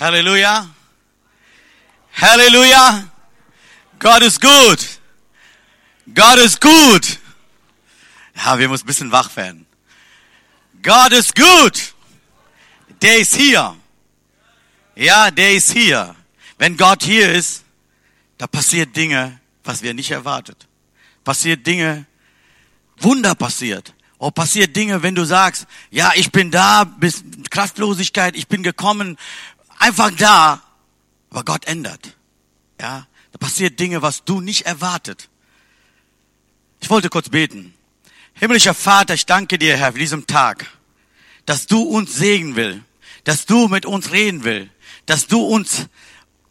Halleluja. Halleluja. Gott ist gut. Gott ist gut. Ja, wir müssen ein bisschen wach werden. Gott ist gut. Der ist hier. Ja, der ist hier. Wenn Gott hier ist, da passiert Dinge, was wir nicht erwartet. Passiert Dinge, Wunder passiert. Oh, passiert Dinge, wenn du sagst, ja, ich bin da, bis Kraftlosigkeit, ich bin gekommen, einfach da, aber Gott ändert. Ja, da passiert Dinge, was du nicht erwartet. Ich wollte kurz beten. Himmlischer Vater, ich danke dir, Herr, für diesen Tag, dass du uns segnen will, dass du mit uns reden will, dass du uns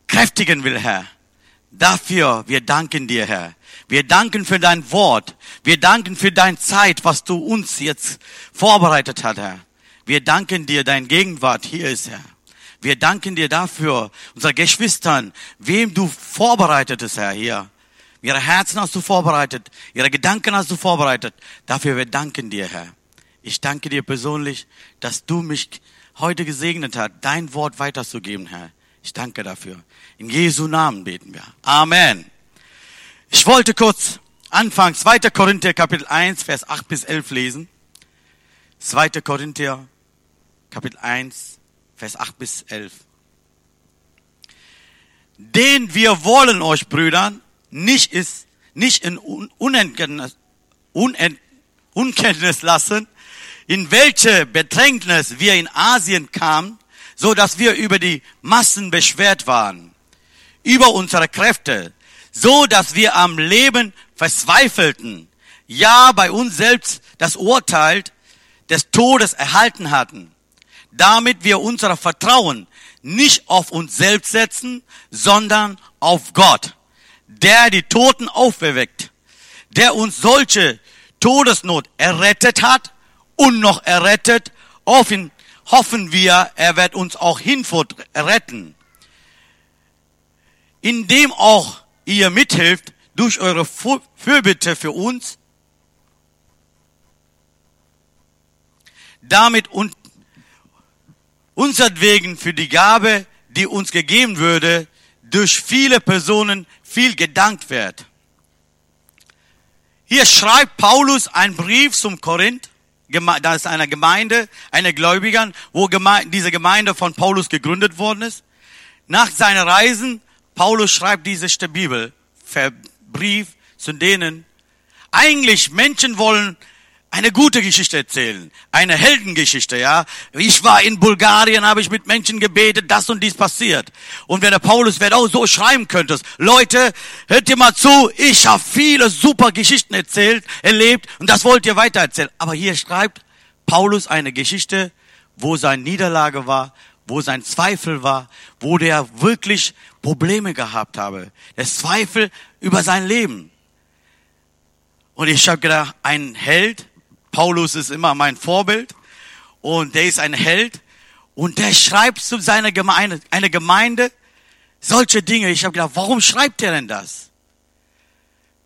kräftigen will, Herr. Dafür, wir danken dir, Herr. Wir danken für dein Wort. Wir danken für deine Zeit, was du uns jetzt vorbereitet hast, Herr. Wir danken dir, dein Gegenwart hier ist, Herr. Wir danken dir dafür, unsere Geschwistern, wem du vorbereitet hast, Herr, hier. Ihre Herzen hast du vorbereitet, ihre Gedanken hast du vorbereitet. Dafür wir danken dir, Herr. Ich danke dir persönlich, dass du mich heute gesegnet hast, dein Wort weiterzugeben, Herr. Ich danke dafür. In Jesu Namen beten wir. Amen. Ich wollte kurz anfangen, 2. Korinther Kapitel 1, Vers 8 bis 11 lesen. 2. Korinther Kapitel 1, Vers 8 bis 11. Den wir wollen euch, Brüdern, nicht ist, nicht in Unkenntnis, Unkenntnis lassen, in welche Bedrängnis wir in Asien kamen, so dass wir über die Massen beschwert waren, über unsere Kräfte, so dass wir am Leben verzweifelten, ja bei uns selbst das Urteil des Todes erhalten hatten, damit wir unser Vertrauen nicht auf uns selbst setzen, sondern auf Gott, der die Toten auferweckt, der uns solche Todesnot errettet hat und noch errettet, ihn hoffen wir, er wird uns auch hinfort retten, indem auch ihr mithilft durch eure Fürbitte für uns, damit und unsertwegen für die Gabe, die uns gegeben würde, durch viele Personen viel gedankt wird. Hier schreibt Paulus einen Brief zum Korinth, da ist eine Gemeinde, eine Gläubigern, wo diese Gemeinde von Paulus gegründet worden ist. Nach seinen Reisen Paulus schreibt diese Bibel, Brief zu denen. Eigentlich Menschen wollen eine gute Geschichte erzählen, eine Heldengeschichte, ja. Ich war in Bulgarien, habe ich mit Menschen gebetet, das und dies passiert. Und wenn der Paulus wird auch so schreiben könntest, Leute, hört ihr mal zu, ich habe viele super Geschichten erzählt, erlebt und das wollt ihr weitererzählen. Aber hier schreibt Paulus eine Geschichte, wo seine Niederlage war, wo sein Zweifel war, wo der wirklich Probleme gehabt habe. Der Zweifel über sein Leben. Und ich habe gedacht, ein Held, Paulus ist immer mein Vorbild und der ist ein Held und der schreibt zu seiner Gemeinde, eine Gemeinde, solche Dinge. Ich habe gedacht, warum schreibt er denn das?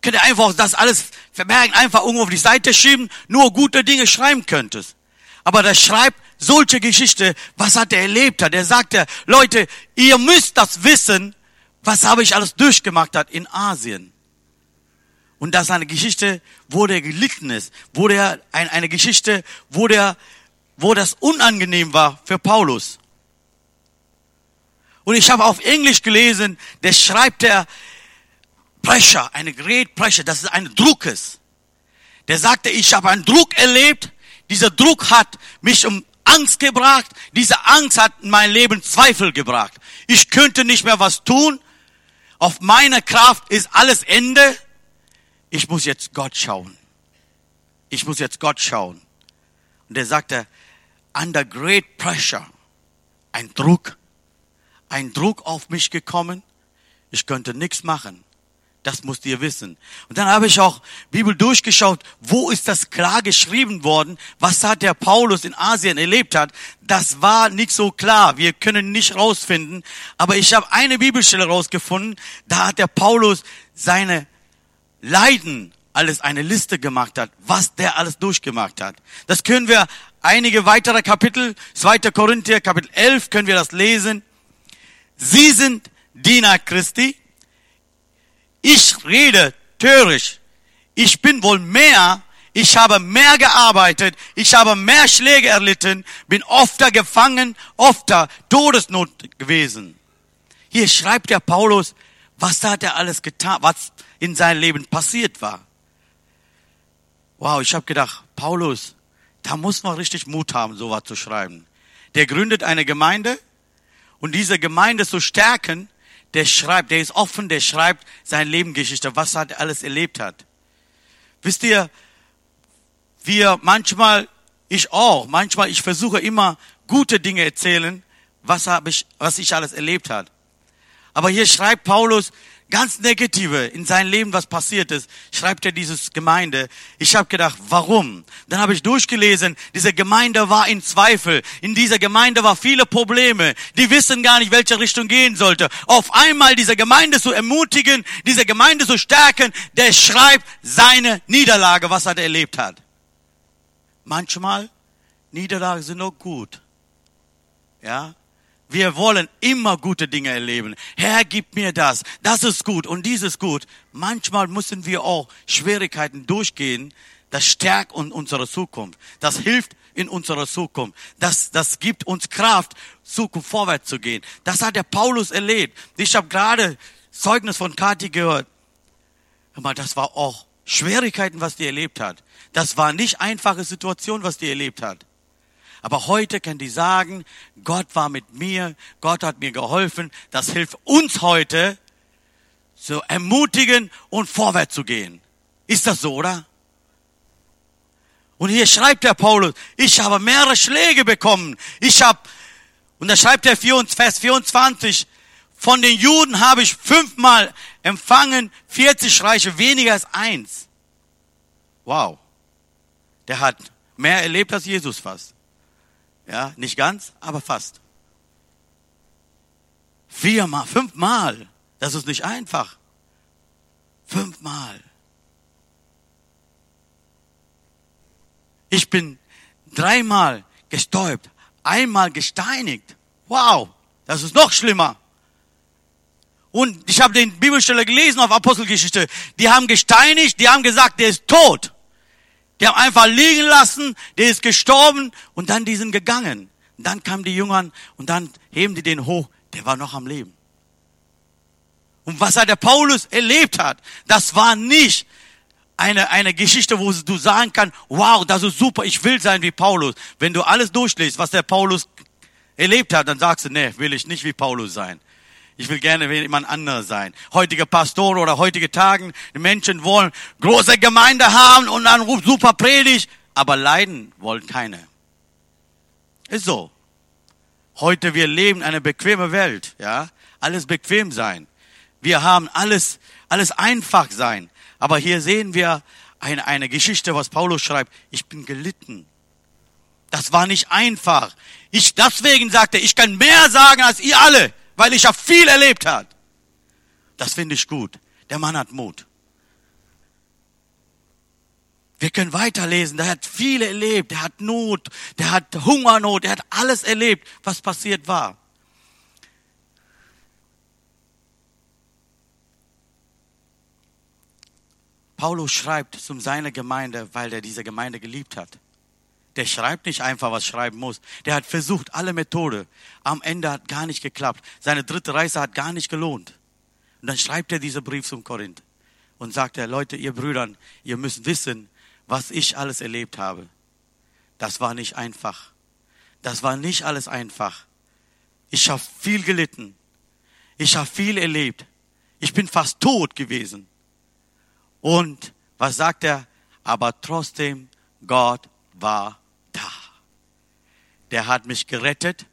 Könnt ihr einfach das alles verbergen, einfach irgendwo auf die Seite schieben, nur gute Dinge schreiben könntest. Aber der schreibt solche Geschichte, was hat er erlebt hat. Er sagte, Leute, ihr müsst das wissen, was habe ich alles durchgemacht hat in Asien. Und das ist eine Geschichte, wo der gelitten ist, wo der, ein, eine Geschichte, wo der, wo das unangenehm war für Paulus. Und ich habe auf Englisch gelesen, der schreibt der Pressure, eine great pressure, das ist ein Druckes. Der sagte, ich habe einen Druck erlebt, dieser Druck hat mich um Angst gebracht. Diese Angst hat in mein Leben Zweifel gebracht. Ich könnte nicht mehr was tun. Auf meine Kraft ist alles Ende. Ich muss jetzt Gott schauen. Ich muss jetzt Gott schauen. Und er sagte, under great pressure, ein Druck, ein Druck auf mich gekommen. Ich könnte nichts machen. Das musst ihr wissen. Und dann habe ich auch Bibel durchgeschaut, wo ist das klar geschrieben worden? Was hat der Paulus in Asien erlebt hat? Das war nicht so klar. Wir können nicht rausfinden. Aber ich habe eine Bibelstelle rausgefunden. Da hat der Paulus seine Leiden alles eine Liste gemacht hat, was der alles durchgemacht hat. Das können wir einige weitere Kapitel, 2. Korinther, Kapitel 11, können wir das lesen. Sie sind Diener Christi. Ich rede töricht. Ich bin wohl mehr. Ich habe mehr gearbeitet. Ich habe mehr Schläge erlitten. Bin öfter gefangen, öfter Todesnot gewesen. Hier schreibt der Paulus, was hat er alles getan, was in seinem Leben passiert war. Wow, ich habe gedacht, Paulus, da muss man richtig Mut haben, sowas zu schreiben. Der gründet eine Gemeinde und diese Gemeinde zu stärken, der schreibt, der ist offen, der schreibt seine Lebensgeschichte, was er alles erlebt hat. Wisst ihr, wir manchmal, ich auch, manchmal, ich versuche immer gute Dinge erzählen, was habe ich, was ich alles erlebt hat. Aber hier schreibt Paulus, ganz Negative in seinem Leben, was passiert ist, schreibt er dieses Gemeinde. Ich habe gedacht, warum? Dann habe ich durchgelesen, diese Gemeinde war in Zweifel. In dieser Gemeinde war viele Probleme. Die wissen gar nicht, welche Richtung gehen sollte. Auf einmal diese Gemeinde zu ermutigen, diese Gemeinde zu stärken, der schreibt seine Niederlage, was er erlebt hat. Manchmal Niederlagen sind auch gut. Ja, wir wollen immer gute Dinge erleben. Herr, gib mir das. Das ist gut und dieses gut. Manchmal müssen wir auch Schwierigkeiten durchgehen. Das stärkt unsere Zukunft. Das hilft in unserer Zukunft. Das, das gibt uns Kraft, Zukunft vorwärts zu gehen. Das hat der Paulus erlebt. Ich habe gerade Zeugnis von Kathi gehört. Hör mal, das war auch Schwierigkeiten, was die erlebt hat. Das war nicht einfache Situation, was die erlebt hat. Aber heute kann die sagen, Gott war mit mir, Gott hat mir geholfen. Das hilft uns heute, zu ermutigen und vorwärts zu gehen. Ist das so, oder? Und hier schreibt der Paulus, ich habe mehrere Schläge bekommen. Ich habe, und da schreibt er Vers 24, von den Juden habe ich fünfmal empfangen, 40 Reiche, weniger als eins. Wow. Der hat mehr erlebt als Jesus fast. Ja, nicht ganz, aber fast. Viermal, fünfmal. Das ist nicht einfach. Fünfmal. Ich bin dreimal gestäubt, einmal gesteinigt. Wow, das ist noch schlimmer. Und ich habe den Bibelstelle gelesen auf Apostelgeschichte. Die haben gesteinigt, die haben gesagt, der ist tot. Die haben einfach liegen lassen, der ist gestorben und dann die sind gegangen. Und dann kamen die Jüngern und dann heben die den hoch, der war noch am Leben. Und was er der Paulus erlebt hat, das war nicht eine, eine Geschichte, wo du sagen kannst, wow, das ist super, ich will sein wie Paulus. Wenn du alles durchliest, was der Paulus erlebt hat, dann sagst du, nee, will ich nicht wie Paulus sein. Ich will gerne jemand anderes sein. Heutige Pastoren oder heutige Tagen, die Menschen wollen große Gemeinde haben und dann ruft super Predigt, aber leiden wollen keine. Ist so. Heute wir leben eine bequeme Welt, ja. Alles bequem sein. Wir haben alles, alles einfach sein. Aber hier sehen wir eine, eine Geschichte, was Paulus schreibt. Ich bin gelitten. Das war nicht einfach. Ich, deswegen sagte, ich kann mehr sagen als ihr alle weil ich habe viel erlebt hat. Das finde ich gut. Der Mann hat Mut. Wir können weiterlesen. Der hat viel erlebt. Der hat Not. Der hat Hungernot. Der hat alles erlebt, was passiert war. Paulus schreibt zu seiner Gemeinde, weil er diese Gemeinde geliebt hat. Der schreibt nicht einfach, was schreiben muss. Der hat versucht, alle Methode. Am Ende hat gar nicht geklappt. Seine dritte Reise hat gar nicht gelohnt. Und dann schreibt er diesen Brief zum Korinth und sagt er, Leute, ihr Brüdern, ihr müsst wissen, was ich alles erlebt habe. Das war nicht einfach. Das war nicht alles einfach. Ich habe viel gelitten. Ich habe viel erlebt. Ich bin fast tot gewesen. Und was sagt er? Aber trotzdem, Gott war. Der hat mich gerettet,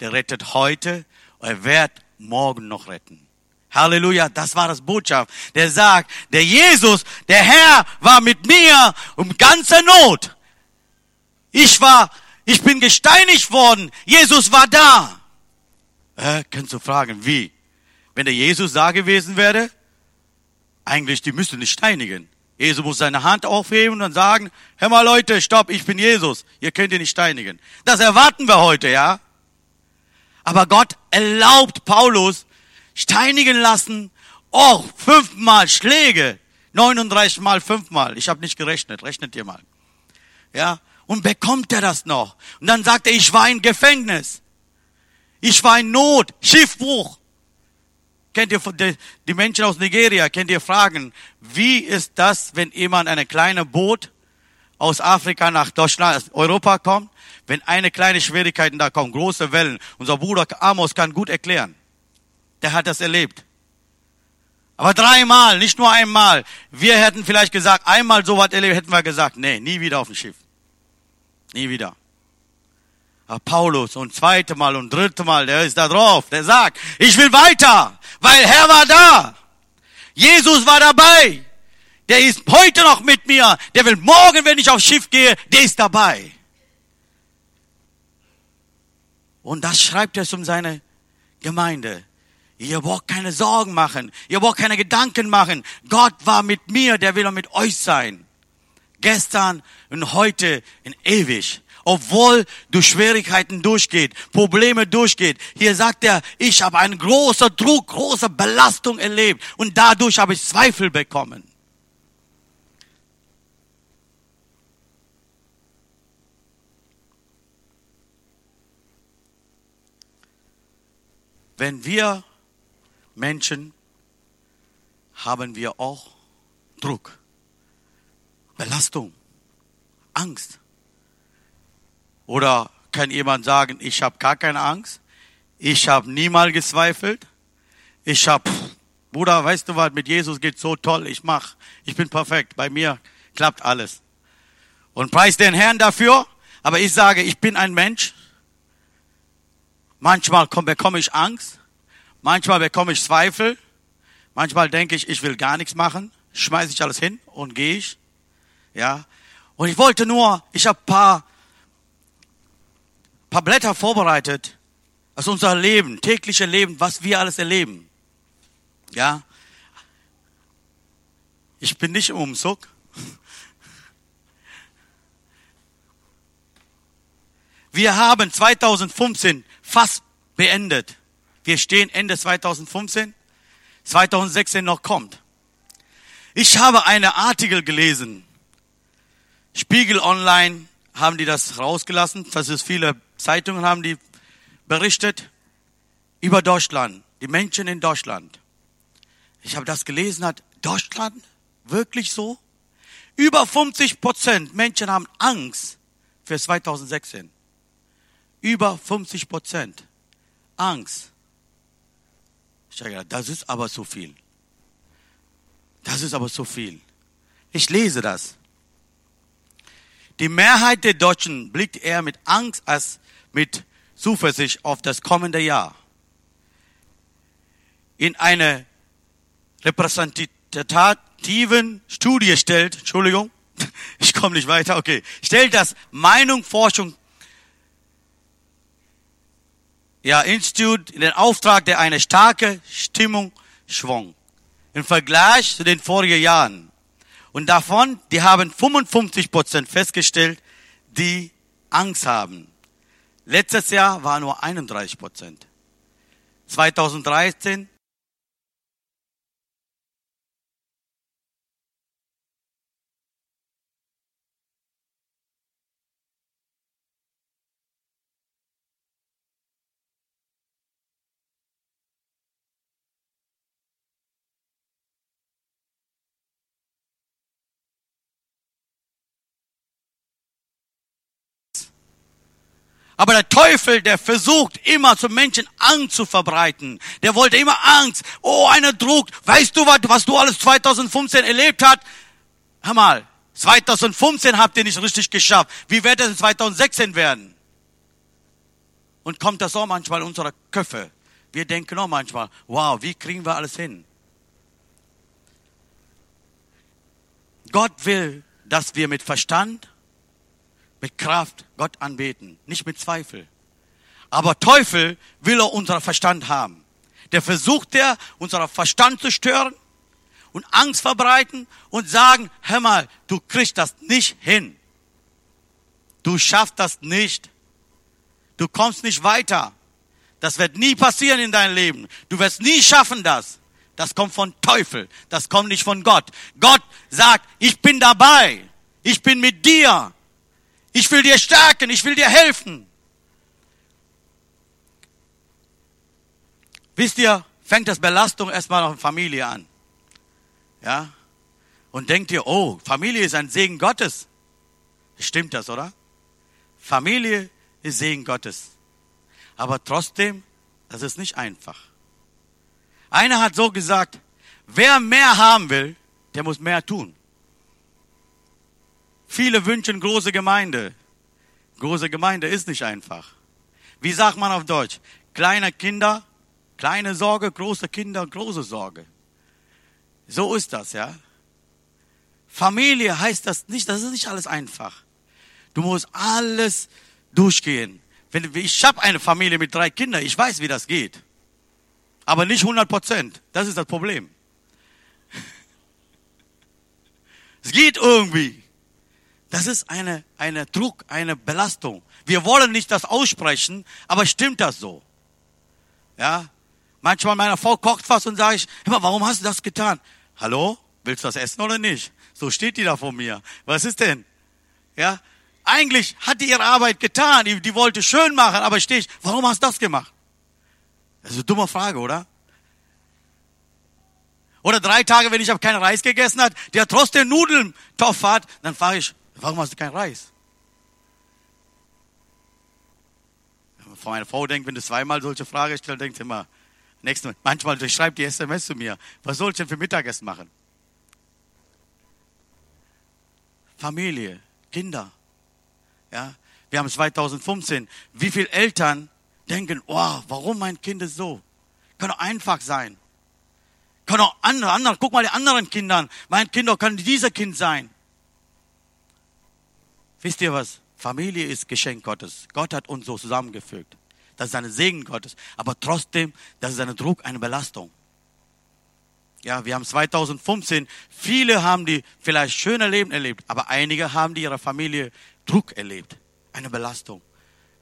der rettet heute, er wird morgen noch retten. Halleluja, das war das Botschaft. Der sagt, der Jesus, der Herr war mit mir um ganze Not. Ich war, ich bin gesteinigt worden. Jesus war da. Äh, kannst du fragen, wie? Wenn der Jesus da gewesen wäre? Eigentlich, die müsste nicht steinigen. Jesus muss seine Hand aufheben und sagen, hör mal Leute, stopp, ich bin Jesus. Ihr könnt ihn nicht steinigen. Das erwarten wir heute, ja? Aber Gott erlaubt Paulus steinigen lassen, auch fünfmal Schläge, 39 mal fünfmal. Ich habe nicht gerechnet, rechnet ihr mal. Ja, und bekommt er das noch? Und dann sagt er, ich war in Gefängnis. Ich war in Not, Schiffbruch. Kennt ihr die Menschen aus Nigeria, kennt ihr fragen, wie ist das, wenn jemand eine kleine Boot aus Afrika nach Deutschland, Europa kommt, wenn eine kleine Schwierigkeiten da kommen, große Wellen. Unser Bruder Amos kann gut erklären. Der hat das erlebt. Aber dreimal, nicht nur einmal. Wir hätten vielleicht gesagt, einmal so was erlebt, hätten wir gesagt, nee, nie wieder auf dem Schiff. Nie wieder. Aber Paulus und zweite Mal und dritte Mal, der ist da drauf, der sagt, ich will weiter, weil Herr war da. Jesus war dabei. Der ist heute noch mit mir. Der will morgen, wenn ich aufs Schiff gehe, der ist dabei. Und das schreibt er um seine Gemeinde. Ihr braucht keine Sorgen machen. Ihr braucht keine Gedanken machen. Gott war mit mir, der will auch mit euch sein. Gestern und heute in ewig. Obwohl du Schwierigkeiten durchgeht, Probleme durchgeht. Hier sagt er, ich habe einen großen Druck, große Belastung erlebt und dadurch habe ich Zweifel bekommen. Wenn wir Menschen haben wir auch Druck, Belastung, Angst. Oder kann jemand sagen, ich habe gar keine Angst, ich habe niemals gezweifelt, ich habe, Bruder, weißt du was, mit Jesus geht so toll, ich mach, ich bin perfekt, bei mir klappt alles. Und preis den Herrn dafür, aber ich sage, ich bin ein Mensch, Manchmal bekomme ich Angst, manchmal bekomme ich Zweifel, manchmal denke ich, ich will gar nichts machen, schmeiße ich alles hin und gehe ich. Ja. Und ich wollte nur, ich habe paar, paar Blätter vorbereitet aus unser Leben, tägliche Leben, was wir alles erleben. Ja. Ich bin nicht im Umzug. Wir haben 2015 fast beendet. Wir stehen Ende 2015, 2016 noch kommt. Ich habe eine Artikel gelesen. Spiegel Online haben die das rausgelassen. Das ist viele Zeitungen haben die berichtet über Deutschland, die Menschen in Deutschland. Ich habe das gelesen, hat Deutschland wirklich so? Über 50 Prozent Menschen haben Angst für 2016. Über 50 Prozent. Angst. Ich habe gedacht, das ist aber so viel. Das ist aber so viel. Ich lese das. Die Mehrheit der Deutschen blickt eher mit Angst als mit Zuversicht auf das kommende Jahr. In einer repräsentativen Studie stellt, Entschuldigung, ich komme nicht weiter, okay, stellt das Meinungsforschung ja, Institut in den Auftrag, der eine starke Stimmung schwung. Im Vergleich zu den vorigen Jahren. Und davon, die haben 55 Prozent festgestellt, die Angst haben. Letztes Jahr war nur 31 Prozent. 2013 Aber der Teufel, der versucht immer zu Menschen Angst zu verbreiten. Der wollte immer Angst. Oh, einer Druck. Weißt du was, was du alles 2015 erlebt hast? Hör mal, 2015 habt ihr nicht richtig geschafft. Wie wird es in 2016 werden? Und kommt das auch manchmal in unsere Köpfe. Wir denken auch manchmal, wow, wie kriegen wir alles hin? Gott will, dass wir mit Verstand mit Kraft Gott anbeten, nicht mit Zweifel. Aber Teufel will auch unseren Verstand haben. Der versucht der, unseren Verstand zu stören und Angst verbreiten und sagen, hör mal, du kriegst das nicht hin. Du schaffst das nicht. Du kommst nicht weiter. Das wird nie passieren in deinem Leben. Du wirst nie schaffen das. Das kommt von Teufel. Das kommt nicht von Gott. Gott sagt, ich bin dabei. Ich bin mit dir. Ich will dir stärken. Ich will dir helfen. Wisst ihr, fängt das Belastung erstmal auf Familie an. Ja? Und denkt ihr, oh, Familie ist ein Segen Gottes. Stimmt das, oder? Familie ist Segen Gottes. Aber trotzdem, das ist nicht einfach. Einer hat so gesagt, wer mehr haben will, der muss mehr tun. Viele wünschen große Gemeinde. Große Gemeinde ist nicht einfach. Wie sagt man auf Deutsch? Kleine Kinder Kleine Sorge, große Kinder, große Sorge. So ist das, ja. Familie heißt das nicht, das ist nicht alles einfach. Du musst alles durchgehen. Wenn, ich habe eine Familie mit drei Kindern, ich weiß, wie das geht. Aber nicht 100 Prozent. Das ist das Problem. Es geht irgendwie. Das ist eine, eine Druck, eine Belastung. Wir wollen nicht das aussprechen, aber stimmt das so? Ja, Manchmal meiner Frau kocht was und sage ich, immer, warum hast du das getan? Hallo? Willst du das essen oder nicht? So steht die da vor mir. Was ist denn? Ja? Eigentlich hat die ihre Arbeit getan. Die, die wollte schön machen, aber stehe ich, warum hast du das gemacht? Das ist eine dumme Frage, oder? Oder drei Tage, wenn ich habe keinen Reis gegessen hat, der trotzdem Nudeln Topf hat, dann frage ich, warum hast du keinen Reis? Von meiner Frau denkt, wenn du zweimal solche Fragen stellst, denkt sie immer, Nächsten, manchmal schreibt die SMS zu mir, was soll ich denn für Mittagessen machen? Familie, Kinder. Ja, wir haben 2015. Wie viele Eltern denken, oh, warum mein Kind ist so? Kann doch einfach sein. Kann auch andere, andere, guck mal die anderen Kindern. Mein Kind kann dieser Kind sein. Wisst ihr was? Familie ist Geschenk Gottes. Gott hat uns so zusammengefügt das ist ein Segen Gottes. Aber trotzdem, das ist ein Druck, eine Belastung. Ja, wir haben 2015, viele haben die vielleicht schöne Leben erlebt, aber einige haben die ihrer Familie Druck erlebt. Eine Belastung.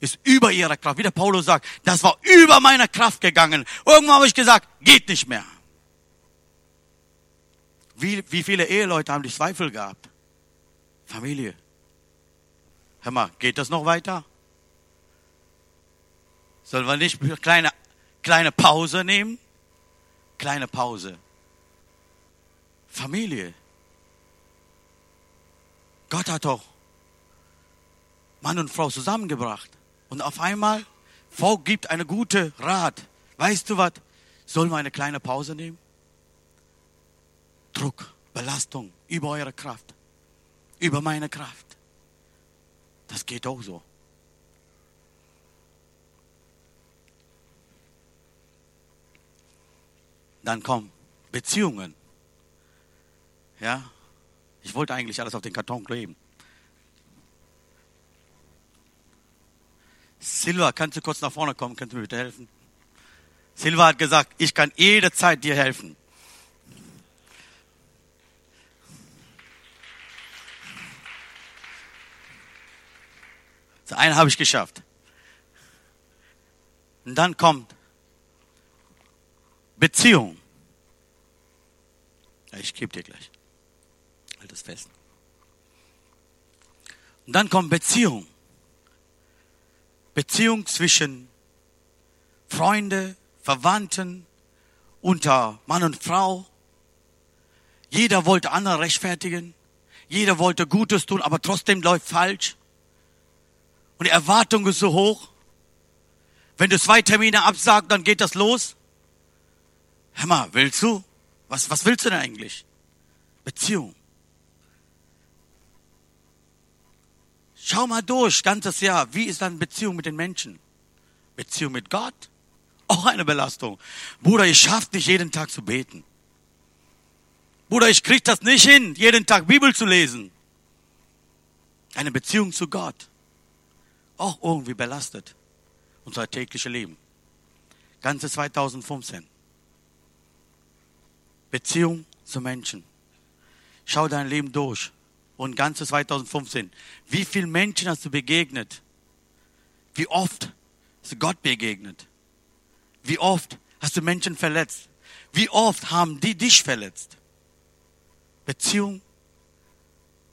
Ist über ihre Kraft. Wie der Paulus sagt, das war über meine Kraft gegangen. Irgendwann habe ich gesagt, geht nicht mehr. Wie, wie viele Eheleute haben die Zweifel gehabt? Familie. Hör mal, geht das noch weiter? Sollen wir nicht eine kleine, kleine Pause nehmen? Kleine Pause. Familie. Gott hat doch Mann und Frau zusammengebracht. Und auf einmal, Frau gibt eine gute Rat. Weißt du was? Sollen wir eine kleine Pause nehmen? Druck, Belastung über eure Kraft, über meine Kraft. Das geht auch so. Dann kommen Beziehungen. Ja, ich wollte eigentlich alles auf den Karton kleben. Silva, kannst du kurz nach vorne kommen? Kannst du mir bitte helfen? Silva hat gesagt, ich kann jederzeit dir helfen. So einen habe ich geschafft. Und dann kommt Beziehung. Ich gebe dir gleich. Halt das fest. Und dann kommt Beziehung. Beziehung zwischen Freunde, Verwandten, unter Mann und Frau. Jeder wollte andere rechtfertigen. Jeder wollte Gutes tun, aber trotzdem läuft falsch. Und die Erwartung ist so hoch. Wenn du zwei Termine absagst, dann geht das los. Hör mal, willst du? Was, was willst du denn eigentlich? Beziehung. Schau mal durch, ganzes Jahr. Wie ist deine Beziehung mit den Menschen? Beziehung mit Gott? Auch eine Belastung. Bruder, ich schaff nicht jeden Tag zu beten. Bruder, ich krieg das nicht hin, jeden Tag Bibel zu lesen. Eine Beziehung zu Gott. Auch irgendwie belastet. Unser tägliches Leben. Ganze 2015. Beziehung zu Menschen. Schau dein Leben durch. Und ganze 2015. Wie viele Menschen hast du begegnet? Wie oft ist Gott begegnet? Wie oft hast du Menschen verletzt? Wie oft haben die dich verletzt? Beziehung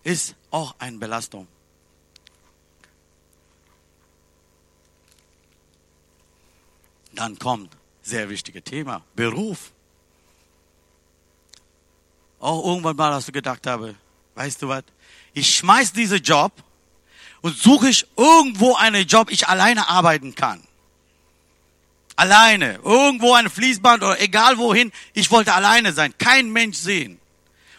ist auch eine Belastung. Dann kommt sehr wichtiges Thema, Beruf. Auch irgendwann mal hast du gedacht habe, weißt du was? Ich schmeiß diesen Job und suche ich irgendwo einen Job, ich alleine arbeiten kann. Alleine, irgendwo ein Fließband oder egal wohin. Ich wollte alleine sein, kein Mensch sehen.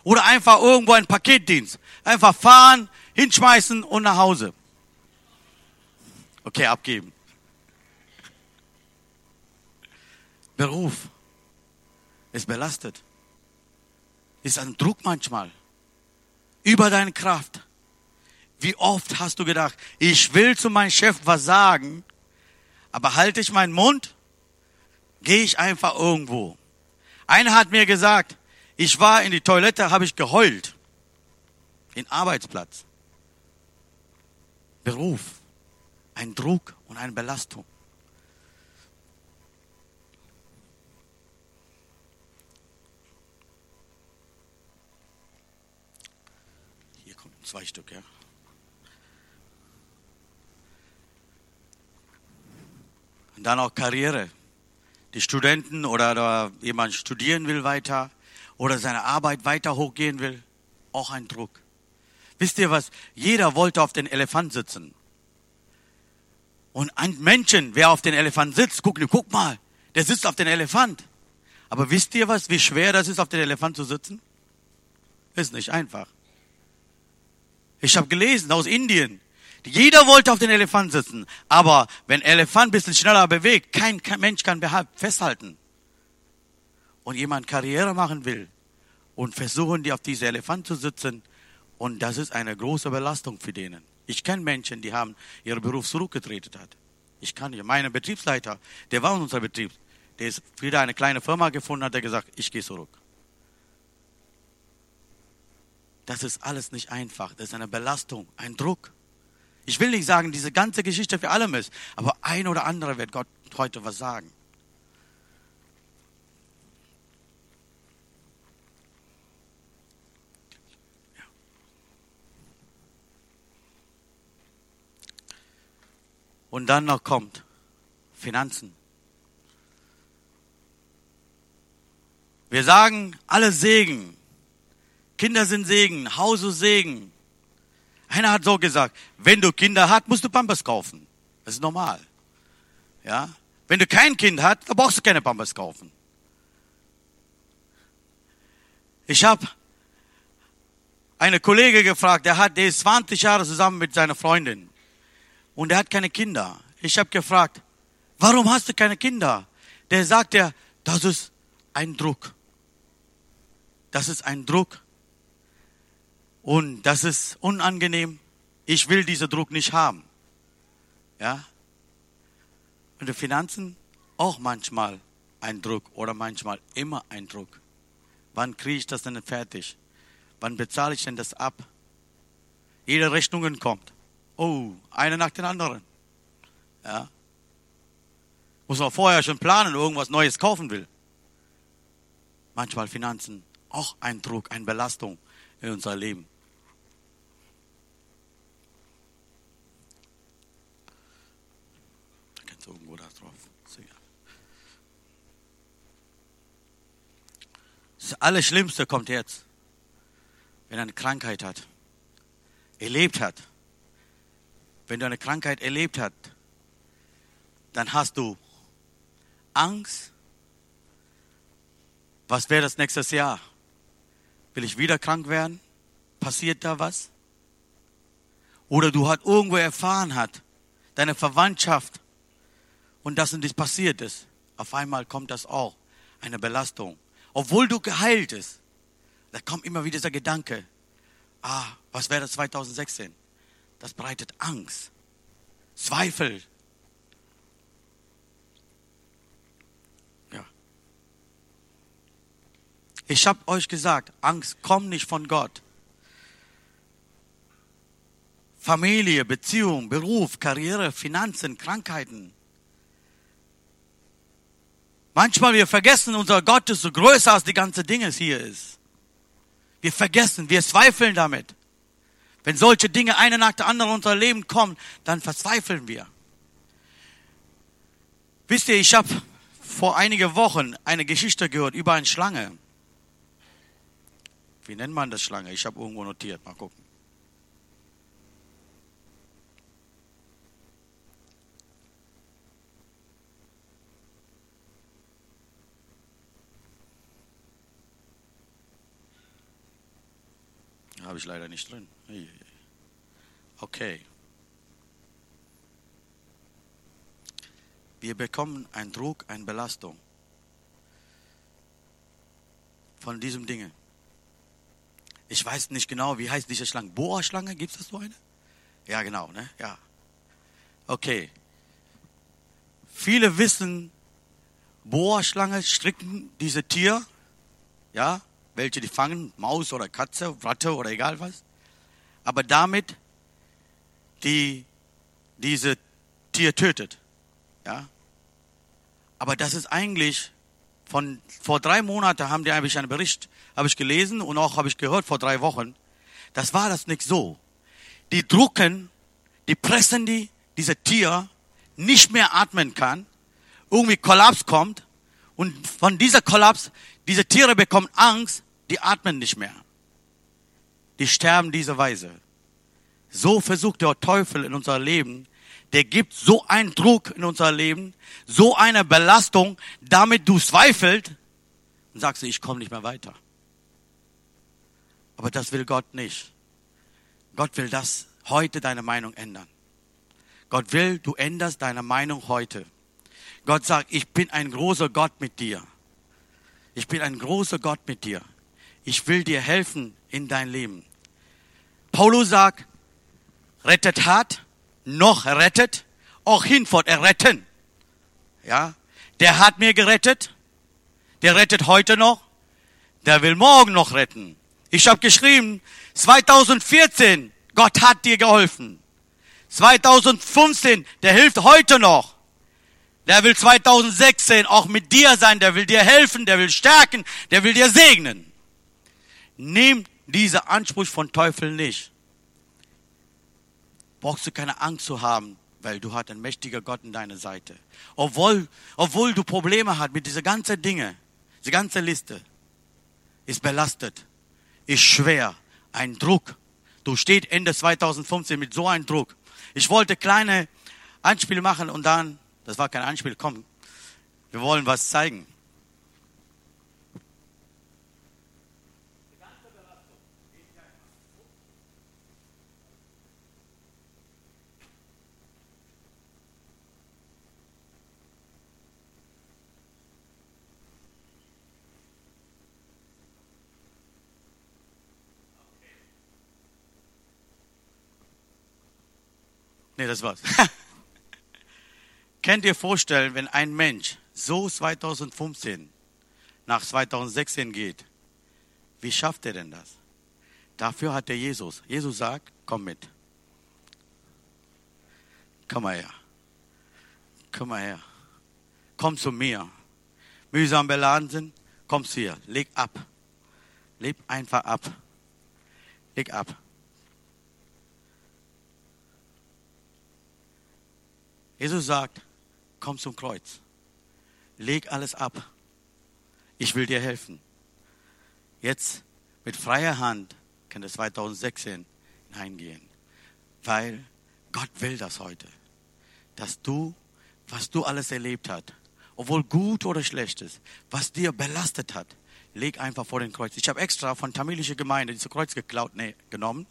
Oder einfach irgendwo ein Paketdienst. Einfach fahren, hinschmeißen und nach Hause. Okay, abgeben. Beruf ist belastet. Ist ein Druck manchmal. Über deine Kraft. Wie oft hast du gedacht, ich will zu meinem Chef was sagen, aber halte ich meinen Mund, gehe ich einfach irgendwo. Einer hat mir gesagt, ich war in die Toilette, habe ich geheult. In Arbeitsplatz. Beruf. Ein Druck und eine Belastung. Hier kommen zwei Stück, ja. Und dann auch Karriere. Die Studenten oder, oder jemand studieren will weiter oder seine Arbeit weiter hochgehen will, auch ein Druck. Wisst ihr was? Jeder wollte auf den Elefant sitzen. Und ein Menschen, wer auf den Elefant sitzt, guck, guck mal, der sitzt auf den Elefant. Aber wisst ihr was, wie schwer das ist, auf den Elefant zu sitzen? Ist nicht einfach. Ich habe gelesen aus Indien, jeder wollte auf den Elefant sitzen. Aber wenn Elefant ein bisschen schneller bewegt, kein, kein Mensch kann festhalten. Und jemand Karriere machen will und versuchen, die auf diese Elefant zu sitzen. Und das ist eine große Belastung für denen. Ich kenne Menschen, die haben ihren Beruf zurückgetreten hat. Ich kann nicht. Mein Betriebsleiter, der war in unserem Betrieb, der ist wieder eine kleine Firma gefunden, hat er gesagt, ich gehe zurück. Das ist alles nicht einfach. Das ist eine Belastung, ein Druck. Ich will nicht sagen, diese ganze Geschichte für allem ist, aber ein oder andere wird Gott heute was sagen. Und dann noch kommt Finanzen. Wir sagen alle Segen. Kinder sind Segen, Hause Segen, einer hat so gesagt, wenn du Kinder hast, musst du Pampers kaufen. Das ist normal. Ja? Wenn du kein Kind hast, dann brauchst du keine Pampers kaufen. Ich habe eine Kollege gefragt, der hat, der ist 20 Jahre zusammen mit seiner Freundin und er hat keine Kinder. Ich habe gefragt, warum hast du keine Kinder? Der sagt ja, das ist ein Druck. Das ist ein Druck. Und das ist unangenehm. Ich will diesen Druck nicht haben. Ja? Und die Finanzen auch manchmal ein Druck oder manchmal immer ein Druck. Wann kriege ich das denn fertig? Wann bezahle ich denn das ab? Jede Rechnungen kommt. Oh, eine nach den anderen. Ja. Muss man vorher schon planen, irgendwas Neues kaufen will. Manchmal Finanzen auch ein Druck, eine Belastung in unser Leben. irgendwo da drauf. Das Allerschlimmste kommt jetzt, wenn er eine Krankheit hat, erlebt hat. Wenn du eine Krankheit erlebt hast, dann hast du Angst. Was wäre das nächstes Jahr? Will ich wieder krank werden? Passiert da was? Oder du hast irgendwo erfahren hat, deine Verwandtschaft und das und das passiert ist. Auf einmal kommt das auch, eine Belastung. Obwohl du geheilt bist, da kommt immer wieder dieser Gedanke, ah, was wäre das 2016? Das bereitet Angst, Zweifel. Ja. Ich habe euch gesagt, Angst kommt nicht von Gott. Familie, Beziehung, Beruf, Karriere, Finanzen, Krankheiten Manchmal wir vergessen, unser Gott ist so größer als die ganze Dinge hier ist. Wir vergessen, wir zweifeln damit. Wenn solche Dinge eine nach der anderen unser Leben kommen, dann verzweifeln wir. Wisst ihr, ich habe vor einigen Wochen eine Geschichte gehört über eine Schlange. Wie nennt man das Schlange? Ich habe irgendwo notiert. Mal gucken. Habe ich leider nicht drin. Okay. Wir bekommen einen Druck, eine Belastung von diesem Dinge. Ich weiß nicht genau, wie heißt diese Schlange? Boa-Schlange, gibt es so eine? Ja, genau, ne? Ja. Okay. Viele wissen, Boa-Schlange stricken diese Tier, ja, welche die fangen, Maus oder Katze, Ratte oder egal was. Aber damit die diese Tier tötet. Ja. Aber das ist eigentlich von vor drei Monaten haben die eigentlich einen Bericht habe ich gelesen und auch habe ich gehört vor drei Wochen. Das war das nicht so. Die drucken, die pressen die diese Tier nicht mehr atmen kann, irgendwie Kollaps kommt und von dieser Kollaps diese Tiere bekommen Angst die atmen nicht mehr. Die sterben diese Weise. So versucht der Teufel in unser Leben, der gibt so einen Druck in unser Leben, so eine Belastung, damit du zweifelst und sagst, ich komme nicht mehr weiter. Aber das will Gott nicht. Gott will das heute deine Meinung ändern. Gott will, du änderst deine Meinung heute. Gott sagt, ich bin ein großer Gott mit dir. Ich bin ein großer Gott mit dir ich will dir helfen in dein Leben. Paulus sagt, rettet hat, noch rettet, auch hinfort erretten. Ja, der hat mir gerettet, der rettet heute noch, der will morgen noch retten. Ich habe geschrieben, 2014, Gott hat dir geholfen. 2015, der hilft heute noch. Der will 2016 auch mit dir sein, der will dir helfen, der will stärken, der will dir segnen. Nimm diesen Anspruch von Teufel nicht. Brauchst du keine Angst zu haben, weil du hast einen mächtigen Gott in deiner Seite. Obwohl, obwohl du Probleme hast mit dieser ganzen Dinge, diese ganze Liste, ist belastet, ist schwer, ein Druck. Du stehst Ende 2015 mit so einem Druck. Ich wollte kleine Anspiele machen und dann, das war kein Anspiel, komm, wir wollen was zeigen. Nee, das war's. Könnt ihr vorstellen, wenn ein Mensch so 2015 nach 2016 geht, wie schafft er denn das? Dafür hat er Jesus. Jesus sagt, komm mit. Komm mal her. Komm mal her. Komm zu mir. Mühsam beladen sind, kommst hier. Leg ab. Leg einfach ab. Leg ab. Jesus sagt, komm zum Kreuz. Leg alles ab. Ich will dir helfen. Jetzt mit freier Hand kann das 2016 hineingehen. Weil Gott will das heute. Dass du, was du alles erlebt hast, obwohl gut oder schlecht ist, was dir belastet hat, leg einfach vor den Kreuz. Ich habe extra von tamilischer Gemeinde dieses Kreuz geklaut, nee, genommen,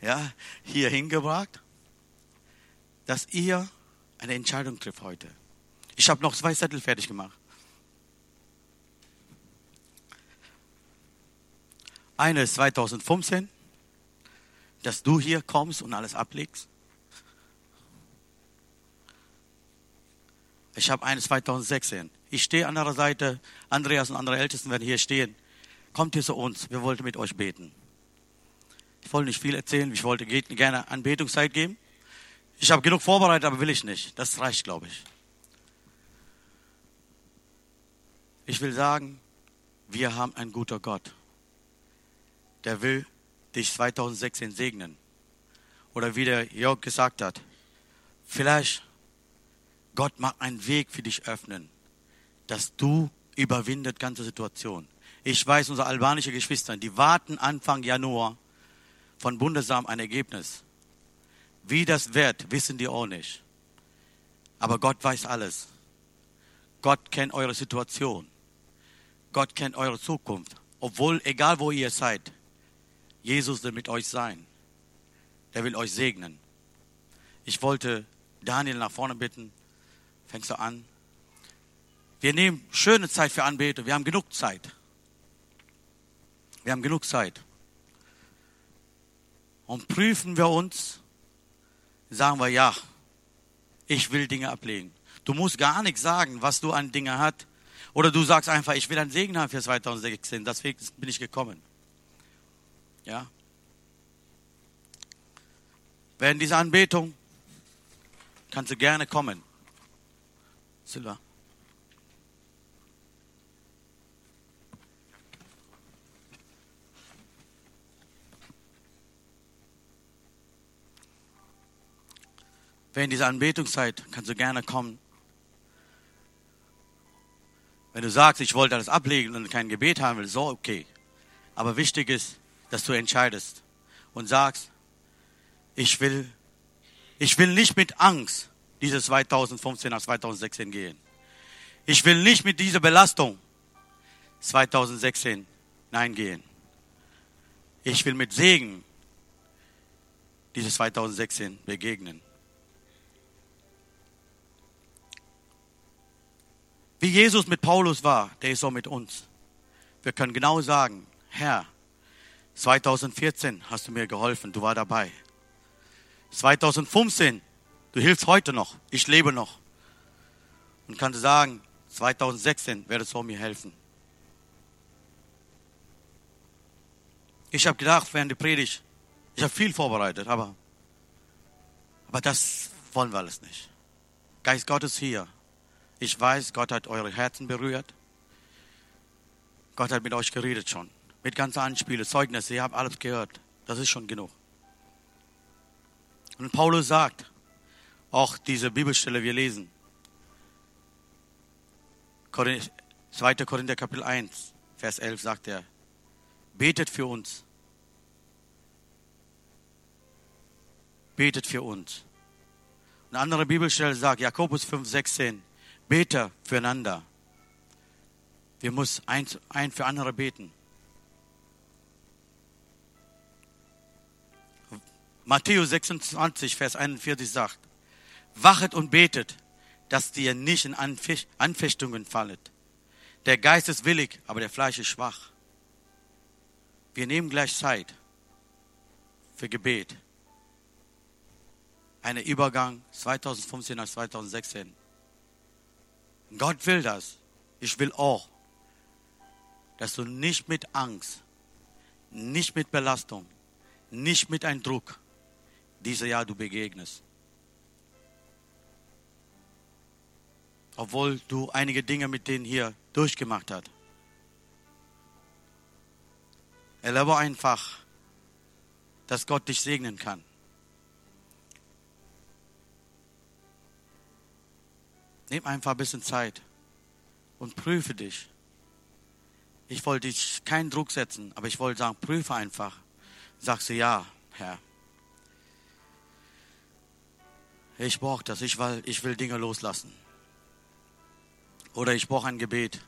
ja, hier hingebracht, dass ihr eine Entscheidung trifft heute. Ich habe noch zwei Zettel fertig gemacht. Eine ist 2015, dass du hier kommst und alles ablegst. Ich habe eine 2016. Ich stehe an der Seite, Andreas und andere Ältesten werden hier stehen. Kommt hier zu uns, wir wollten mit euch beten. Ich wollte nicht viel erzählen, ich wollte gerne Anbetungszeit geben. Ich habe genug vorbereitet, aber will ich nicht. Das reicht, glaube ich. Ich will sagen, wir haben einen guten Gott. Der will dich 2016 segnen. Oder wie der Jörg gesagt hat, vielleicht Gott macht einen Weg für dich öffnen, dass du überwindet ganze Situation. Ich weiß, unsere albanische Geschwister, die warten Anfang Januar von Bundesamt ein Ergebnis. Wie das wird, wissen die auch nicht. Aber Gott weiß alles. Gott kennt eure Situation. Gott kennt eure Zukunft. Obwohl, egal wo ihr seid, Jesus will mit euch sein. Der will euch segnen. Ich wollte Daniel nach vorne bitten. Fängst du an? Wir nehmen schöne Zeit für Anbetung. Wir haben genug Zeit. Wir haben genug Zeit. Und prüfen wir uns, sagen wir ja, ich will Dinge ablegen. Du musst gar nichts sagen, was du an Dinge hast. Oder du sagst einfach, ich will einen Segen haben für 2016. Deswegen bin ich gekommen. Ja. Während dieser Anbetung kannst du gerne kommen. Silva. Während dieser Anbetungszeit kannst du gerne kommen. Wenn du sagst, ich wollte das ablegen und kein Gebet haben will, so okay. Aber wichtig ist, dass du entscheidest und sagst, ich will, ich will nicht mit Angst dieses 2015 nach 2016 gehen. Ich will nicht mit dieser Belastung 2016 nein gehen. Ich will mit Segen dieses 2016 begegnen. Wie Jesus mit Paulus war, der ist so mit uns. Wir können genau sagen, Herr, 2014 hast du mir geholfen, du war dabei. 2015, du hilfst heute noch, ich lebe noch. Und kann sagen, 2016 werdest du mir helfen. Ich habe gedacht, während der Predigt, ich habe viel vorbereitet, aber, aber das wollen wir alles nicht. Geist Gottes hier. Ich weiß, Gott hat eure Herzen berührt. Gott hat mit euch geredet schon. Mit ganzen Anspielen, Zeugnissen, ihr habt alles gehört. Das ist schon genug. Und Paulus sagt, auch diese Bibelstelle, wir lesen, 2. Korinther Kapitel 1, Vers 11 sagt er, betet für uns. Betet für uns. Eine andere Bibelstelle sagt, Jakobus 5, 16, Bete füreinander. Wir müssen ein, ein für andere beten. Matthäus 26, Vers 41 sagt, wachet und betet, dass ihr nicht in Anfechtungen fallet. Der Geist ist willig, aber der Fleisch ist schwach. Wir nehmen gleich Zeit für Gebet. Ein Übergang 2015 nach 2016. Gott will das. Ich will auch, dass du nicht mit Angst, nicht mit Belastung, nicht mit einem Druck dieses Jahr du begegnest. Obwohl du einige Dinge mit denen hier durchgemacht hast. Erlebe einfach, dass Gott dich segnen kann. Nimm einfach ein bisschen Zeit und prüfe dich. Ich wollte dich keinen Druck setzen, aber ich wollte sagen, prüfe einfach. Sagst du ja, Herr. Ich brauche das, ich will, ich will Dinge loslassen. Oder ich brauche ein Gebet.